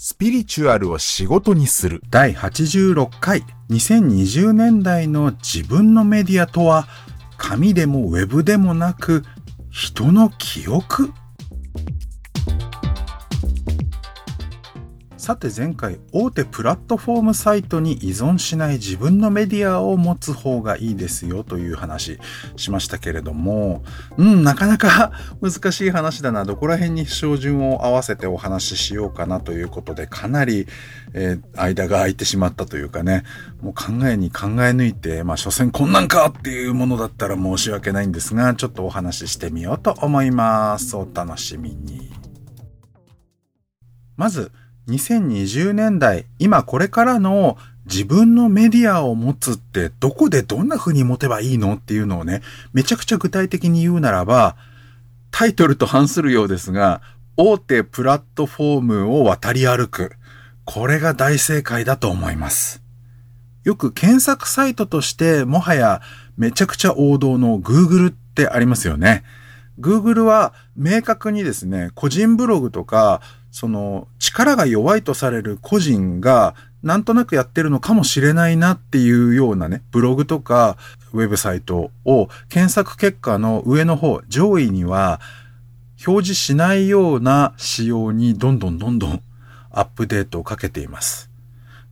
スピリチュアルを仕事にする。第86回2020年代の自分のメディアとは紙でもウェブでもなく人の記憶さて前回大手プラットフォームサイトに依存しない自分のメディアを持つ方がいいですよという話しましたけれどもうんなかなか 難しい話だな。どこら辺に照準を合わせてお話ししようかなということでかなり、えー、間が空いてしまったというかね。もう考えに考え抜いてまあ所詮こんなんかっていうものだったら申し訳ないんですがちょっとお話ししてみようと思います。お楽しみに。まず2020年代、今これからの自分のメディアを持つってどこでどんな風に持てばいいのっていうのをね、めちゃくちゃ具体的に言うならば、タイトルと反するようですが、大手プラットフォームを渡り歩く。これが大正解だと思います。よく検索サイトとしてもはやめちゃくちゃ王道の Google ってありますよね。Google は明確にですね、個人ブログとかその力が弱いとされる個人がなんとなくやってるのかもしれないなっていうようなね、ブログとかウェブサイトを検索結果の上の方、上位には表示しないような仕様にどんどんどんどんアップデートをかけています。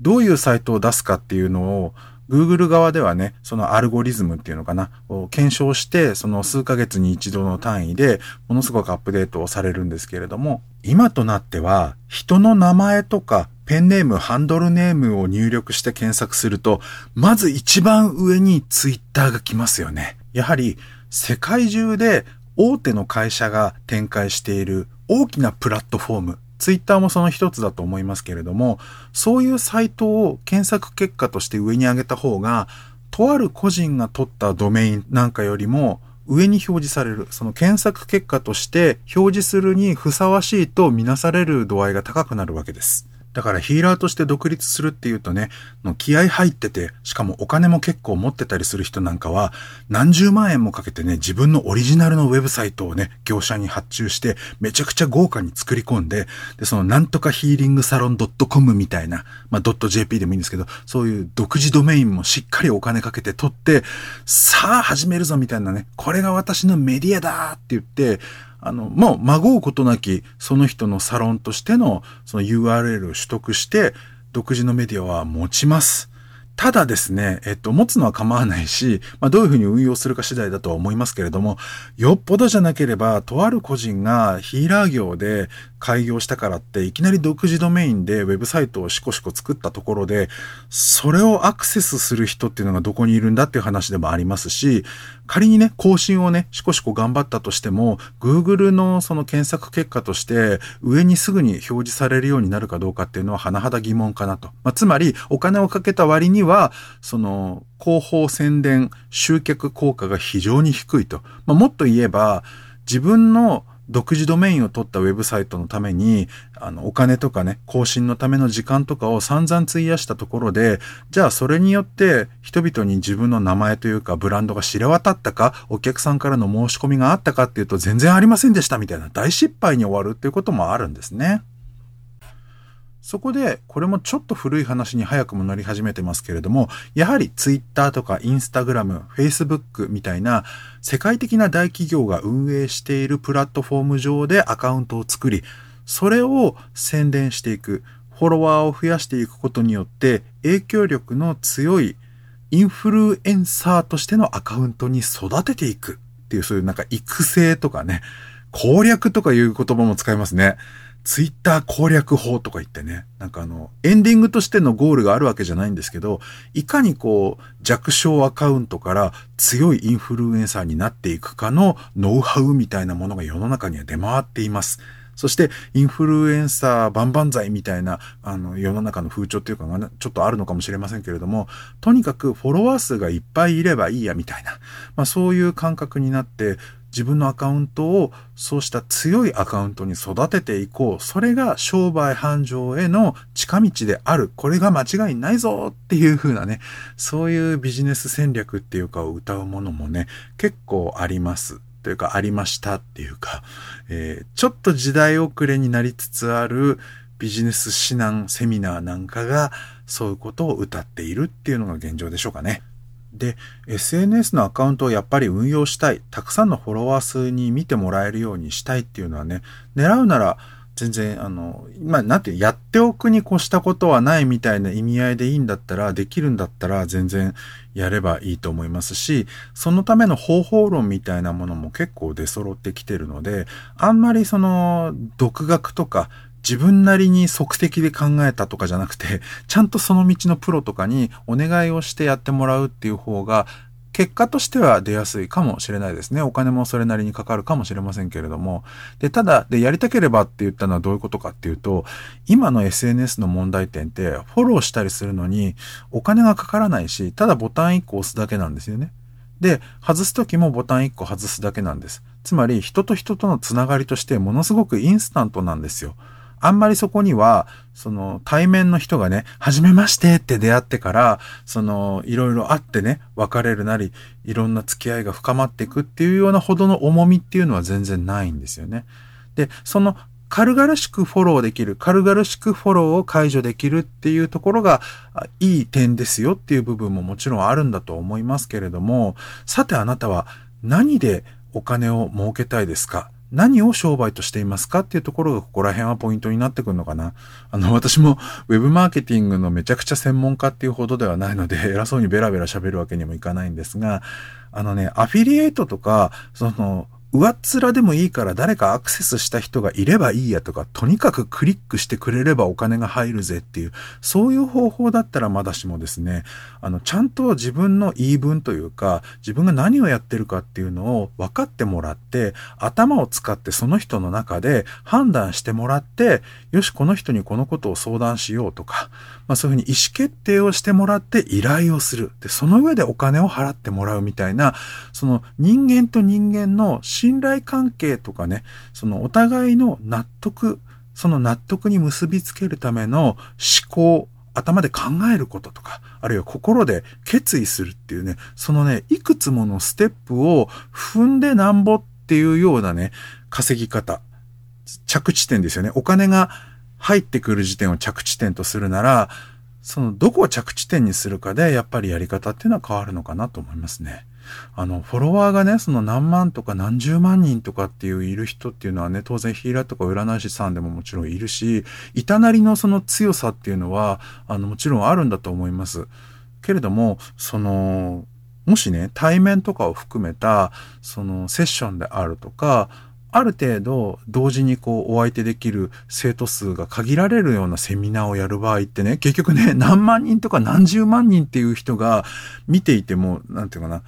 どういうサイトを出すかっていうのを Google 側ではね、そのアルゴリズムっていうのかな、を検証して、その数ヶ月に一度の単位で、ものすごくアップデートをされるんですけれども、今となっては、人の名前とか、ペンネーム、ハンドルネームを入力して検索すると、まず一番上にツイッターが来ますよね。やはり、世界中で大手の会社が展開している大きなプラットフォーム、ツイッターもその一つだと思いますけれども、そういうサイトを検索結果として上に上げた方が、とある個人が取ったドメインなんかよりも上に表示される、その検索結果として表示するにふさわしいとみなされる度合いが高くなるわけです。だからヒーラーとして独立するっていうとね、気合入ってて、しかもお金も結構持ってたりする人なんかは、何十万円もかけてね、自分のオリジナルのウェブサイトをね、業者に発注して、めちゃくちゃ豪華に作り込んで、で、そのなんとかヒーリングサロン .com みたいな、まあ、.jp でもいいんですけど、そういう独自ドメインもしっかりお金かけて取って、さあ始めるぞみたいなね、これが私のメディアだって言って、あの、もう、まごうことなき、その人のサロンとしての、その URL を取得して、独自のメディアは持ちます。ただですね、えっと、持つのは構わないし、まあ、どういうふうに運用するか次第だとは思いますけれども、よっぽどじゃなければ、とある個人がヒーラー業で開業したからって、いきなり独自ドメインでウェブサイトをシコシコ作ったところで、それをアクセスする人っていうのがどこにいるんだっていう話でもありますし、仮にね、更新をね、シコシコ頑張ったとしても、Google のその検索結果として、上にすぐに表示されるようになるかどうかっていうのは甚だ疑問かなと。まあ、つまり、お金をかけた割にには、その、広報宣伝、集客効果が非常に低いと。まあ、もっと言えば、自分の独自ドメインを取ったウェブサイトのために、あの、お金とかね、更新のための時間とかを散々費やしたところで、じゃあそれによって人々に自分の名前というかブランドが知れ渡ったか、お客さんからの申し込みがあったかっていうと全然ありませんでしたみたいな大失敗に終わるっていうこともあるんですね。そこで、これもちょっと古い話に早くも乗り始めてますけれども、やはり Twitter とか Instagram、Facebook みたいな世界的な大企業が運営しているプラットフォーム上でアカウントを作り、それを宣伝していく、フォロワーを増やしていくことによって影響力の強いインフルエンサーとしてのアカウントに育てていくっていうそういうなんか育成とかね、攻略とかいう言葉も使いますね。ツイッター攻略法とか言ってね、なんかあの、エンディングとしてのゴールがあるわけじゃないんですけど、いかにこう、弱小アカウントから強いインフルエンサーになっていくかのノウハウみたいなものが世の中には出回っています。そして、インフルエンサー万々歳みたいな、あの、世の中の風潮っていうかが、ちょっとあるのかもしれませんけれども、とにかくフォロワー数がいっぱいいればいいや、みたいな、まあそういう感覚になって、自分のアカウントをそうした強いアカウントに育てていこう。それが商売繁盛への近道である。これが間違いないぞっていう風なね、そういうビジネス戦略っていうかを歌うものもね、結構あります。というかありましたっていうか、えー、ちょっと時代遅れになりつつあるビジネス指南セミナーなんかがそういうことを謳っているっていうのが現状でしょうかね。で、SNS のアカウントをやっぱり運用したい、たくさんのフォロワー数に見てもらえるようにしたいっていうのはね、狙うなら全然、あの、まあ、なんてやっておくに越したことはないみたいな意味合いでいいんだったら、できるんだったら全然やればいいと思いますし、そのための方法論みたいなものも結構出揃ってきてるので、あんまりその、独学とか、自分なりに即席で考えたとかじゃなくて、ちゃんとその道のプロとかにお願いをしてやってもらうっていう方が、結果としては出やすいかもしれないですね。お金もそれなりにかかるかもしれませんけれども。で、ただ、で、やりたければって言ったのはどういうことかっていうと、今の SNS の問題点って、フォローしたりするのにお金がかからないし、ただボタン1個押すだけなんですよね。で、外すときもボタン1個外すだけなんです。つまり、人と人とのつながりとしてものすごくインスタントなんですよ。あんまりそこには、その対面の人がね、初めましてって出会ってから、そのいろいろあってね、別れるなり、いろんな付き合いが深まっていくっていうようなほどの重みっていうのは全然ないんですよね。で、その軽々しくフォローできる、軽々しくフォローを解除できるっていうところがいい点ですよっていう部分ももちろんあるんだと思いますけれども、さてあなたは何でお金を儲けたいですか？何を商売としていますかっていうところがここら辺はポイントになってくるのかな。あの、私も web マーケティングのめちゃくちゃ専門家っていうほどではないので、偉そうにベラベラ喋るわけにもいかないんですが、あのね、アフィリエイトとか、その、上っ面でもいいから誰かアクセスした人がいればいいやとか、とにかくクリックしてくれればお金が入るぜっていう、そういう方法だったらまだしもですね、あの、ちゃんと自分の言い分というか、自分が何をやってるかっていうのを分かってもらって、頭を使ってその人の中で判断してもらって、よし、この人にこのことを相談しようとか、まあそういうふうに意思決定をしてもらって依頼をする。で、その上でお金を払ってもらうみたいな、その人間と人間の信頼関係とかね、そのお互いの納得、その納得に結びつけるための思考、頭で考えることとか、あるいは心で決意するっていうね、そのね、いくつものステップを踏んでなんぼっていうようなね、稼ぎ方、着地点ですよね。お金が入ってくる時点を着地点とするなら、そのどこを着地点にするかで、やっぱりやり方っていうのは変わるのかなと思いますね。あの、フォロワーがね、その何万とか何十万人とかっていういる人っていうのはね、当然ヒーラーとか占い師さんでももちろんいるし、いたなりのその強さっていうのは、あの、もちろんあるんだと思います。けれども、その、もしね、対面とかを含めた、そのセッションであるとか、ある程度同時にこうお相手できる生徒数が限られるようなセミナーをやる場合ってね、結局ね、何万人とか何十万人っていう人が見ていても、なんていうかな、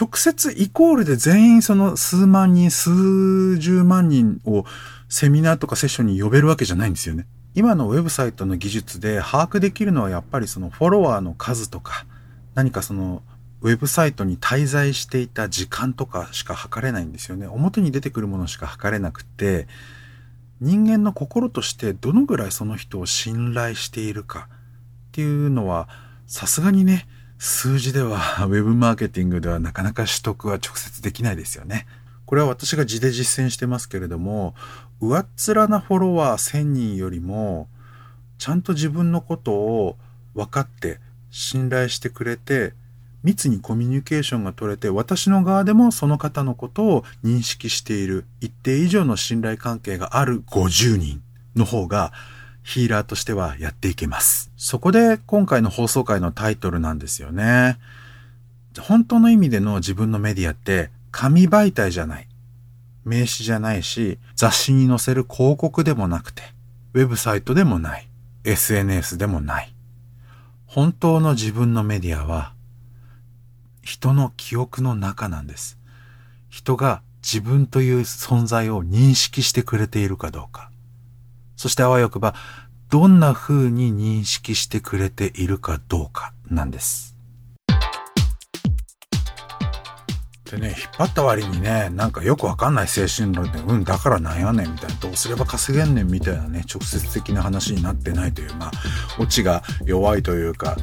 直接イコールで全員その数万人、数十万人をセミナーとかセッションに呼べるわけじゃないんですよね。今のウェブサイトの技術で把握できるのはやっぱりそのフォロワーの数とか、何かそのウェブサイトに滞在していた時間とかしか測れないんですよね。表に出てくるものしか測れなくて、人間の心としてどのぐらいその人を信頼しているかっていうのは、さすがにね、数字では、ウェブマーケティングではなかなか取得は直接できないですよね。これは私が字で実践してますけれども、上っ面なフォロワー1000人よりも、ちゃんと自分のことを分かって信頼してくれて、密にコミュニケーションが取れて、私の側でもその方のことを認識している、一定以上の信頼関係がある50人の方が、ヒーラーとしてはやっていけます。そこで今回の放送回のタイトルなんですよね。本当の意味での自分のメディアって紙媒体じゃない。名刺じゃないし、雑誌に載せる広告でもなくて、ウェブサイトでもない。SNS でもない。本当の自分のメディアは、人の記憶の中なんです。人が自分という存在を認識してくれているかどうか。そしてあわよくば、どんな風に認識してくれているかどうかなんです。でね、引っ張った割にね、なんかよくわかんない精神論で、うん、だからなんやねんみたいな、どうすれば稼げんねんみたいなね、直接的な話になってないという、まあ、オチが弱いというか、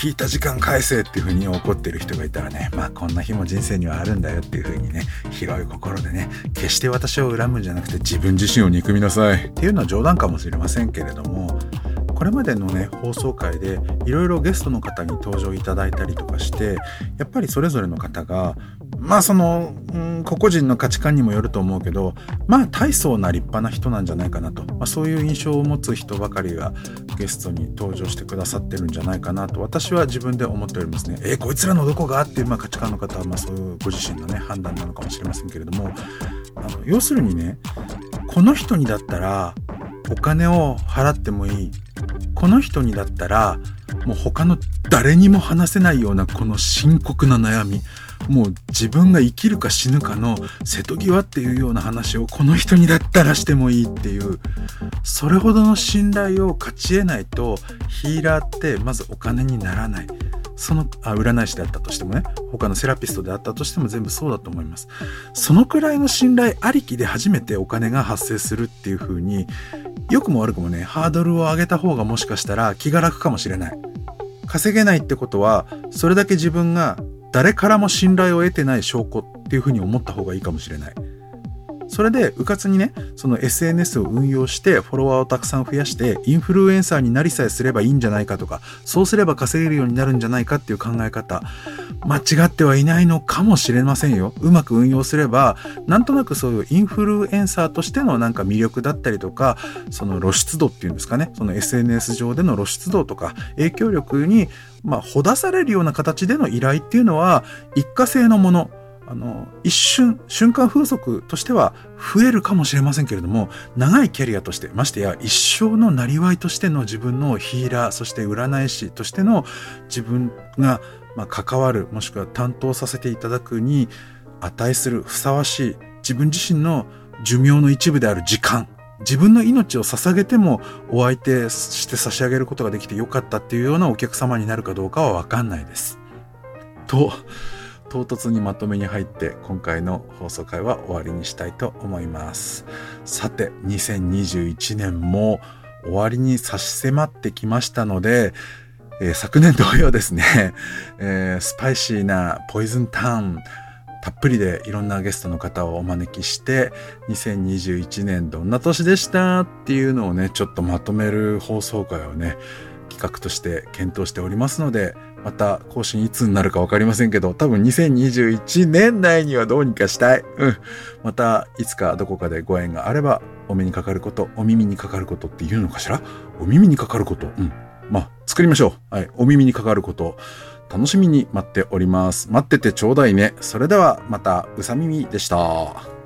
聞いた時間返せっていうふうに怒ってる人がいたらね、まあこんな日も人生にはあるんだよっていうふうにね、広い心でね、決して私を恨むんじゃなくて自分自身を憎みなさい。っていうのは冗談かもしれませんけれども、これまでのね放送回でいろいろゲストの方に登場いただいたりとかしてやっぱりそれぞれの方がまあその、うん、個々人の価値観にもよると思うけどまあ大層な立派な人なんじゃないかなと、まあ、そういう印象を持つ人ばかりがゲストに登場してくださってるんじゃないかなと。私は自分で思っておりますね。えー、こいつらのどこが？っていう、まあ、価値観の方は、まあ、そういうご自身のね判断なのかもしれませんけれども。あの要するにねこの人にだったらお金を払ってもいい。この人にだったらもう他の誰にも話せないようなこの深刻な悩みもう自分が生きるか死ぬかの瀬戸際っていうような話をこの人にだったらしてもいいっていうそれほどの信頼を勝ち得ないとヒーラーってまずお金にならない。そのあ占い師であったとしてもね他のセラピストであったとしても全部そうだと思います。そのくらいの信頼ありきで初めてお金が発生するっていう風に良くも悪くもねハードルを上げた方がもしかしたら気が楽かもしれない。稼げないってことはそれだけ自分が誰からも信頼を得てない証拠っていう風に思った方がいいかもしれない。それで、うかつにね、その SNS を運用してフォロワーをたくさん増やして、インフルエンサーになりさえすればいいんじゃないかとか、そうすれば稼げるようになるんじゃないかっていう考え方、間違ってはいないのかもしれませんよ。うまく運用すれば、なんとなくそういうインフルエンサーとしてのなんか魅力だったりとか、その露出度っていうんですかね、その SNS 上での露出度とか、影響力に、まあ、ほだされるような形での依頼っていうのは、一過性のもの、あの、一瞬、瞬間風速としては増えるかもしれませんけれども、長いキャリアとして、ましてや一生のなりわいとしての自分のヒーラー、そして占い師としての自分が、まあ、関わる、もしくは担当させていただくに値するふさわしい自分自身の寿命の一部である時間、自分の命を捧げてもお相手して差し上げることができてよかったっていうようなお客様になるかどうかはわかんないです。と、唐突にまとめに入って今回の放送回は終わりにしたいと思います。さて、2021年も終わりに差し迫ってきましたので、えー、昨年同様ですね、えー、スパイシーなポイズンタウン、たっぷりでいろんなゲストの方をお招きして、2021年どんな年でしたっていうのをね、ちょっとまとめる放送回をね、企画として検討しておりますので、また更新いつになるかわかりませんけど、多分2021年内にはどうにかしたい。うん。また、いつかどこかでご縁があれば、お目にかかること、お耳にかかることって言うのかしら？お耳にかかること。うん。まあ、作りましょう。はい。お耳にかかること、楽しみに待っております。待っててちょうだいね。それでは、また、うさ耳でした。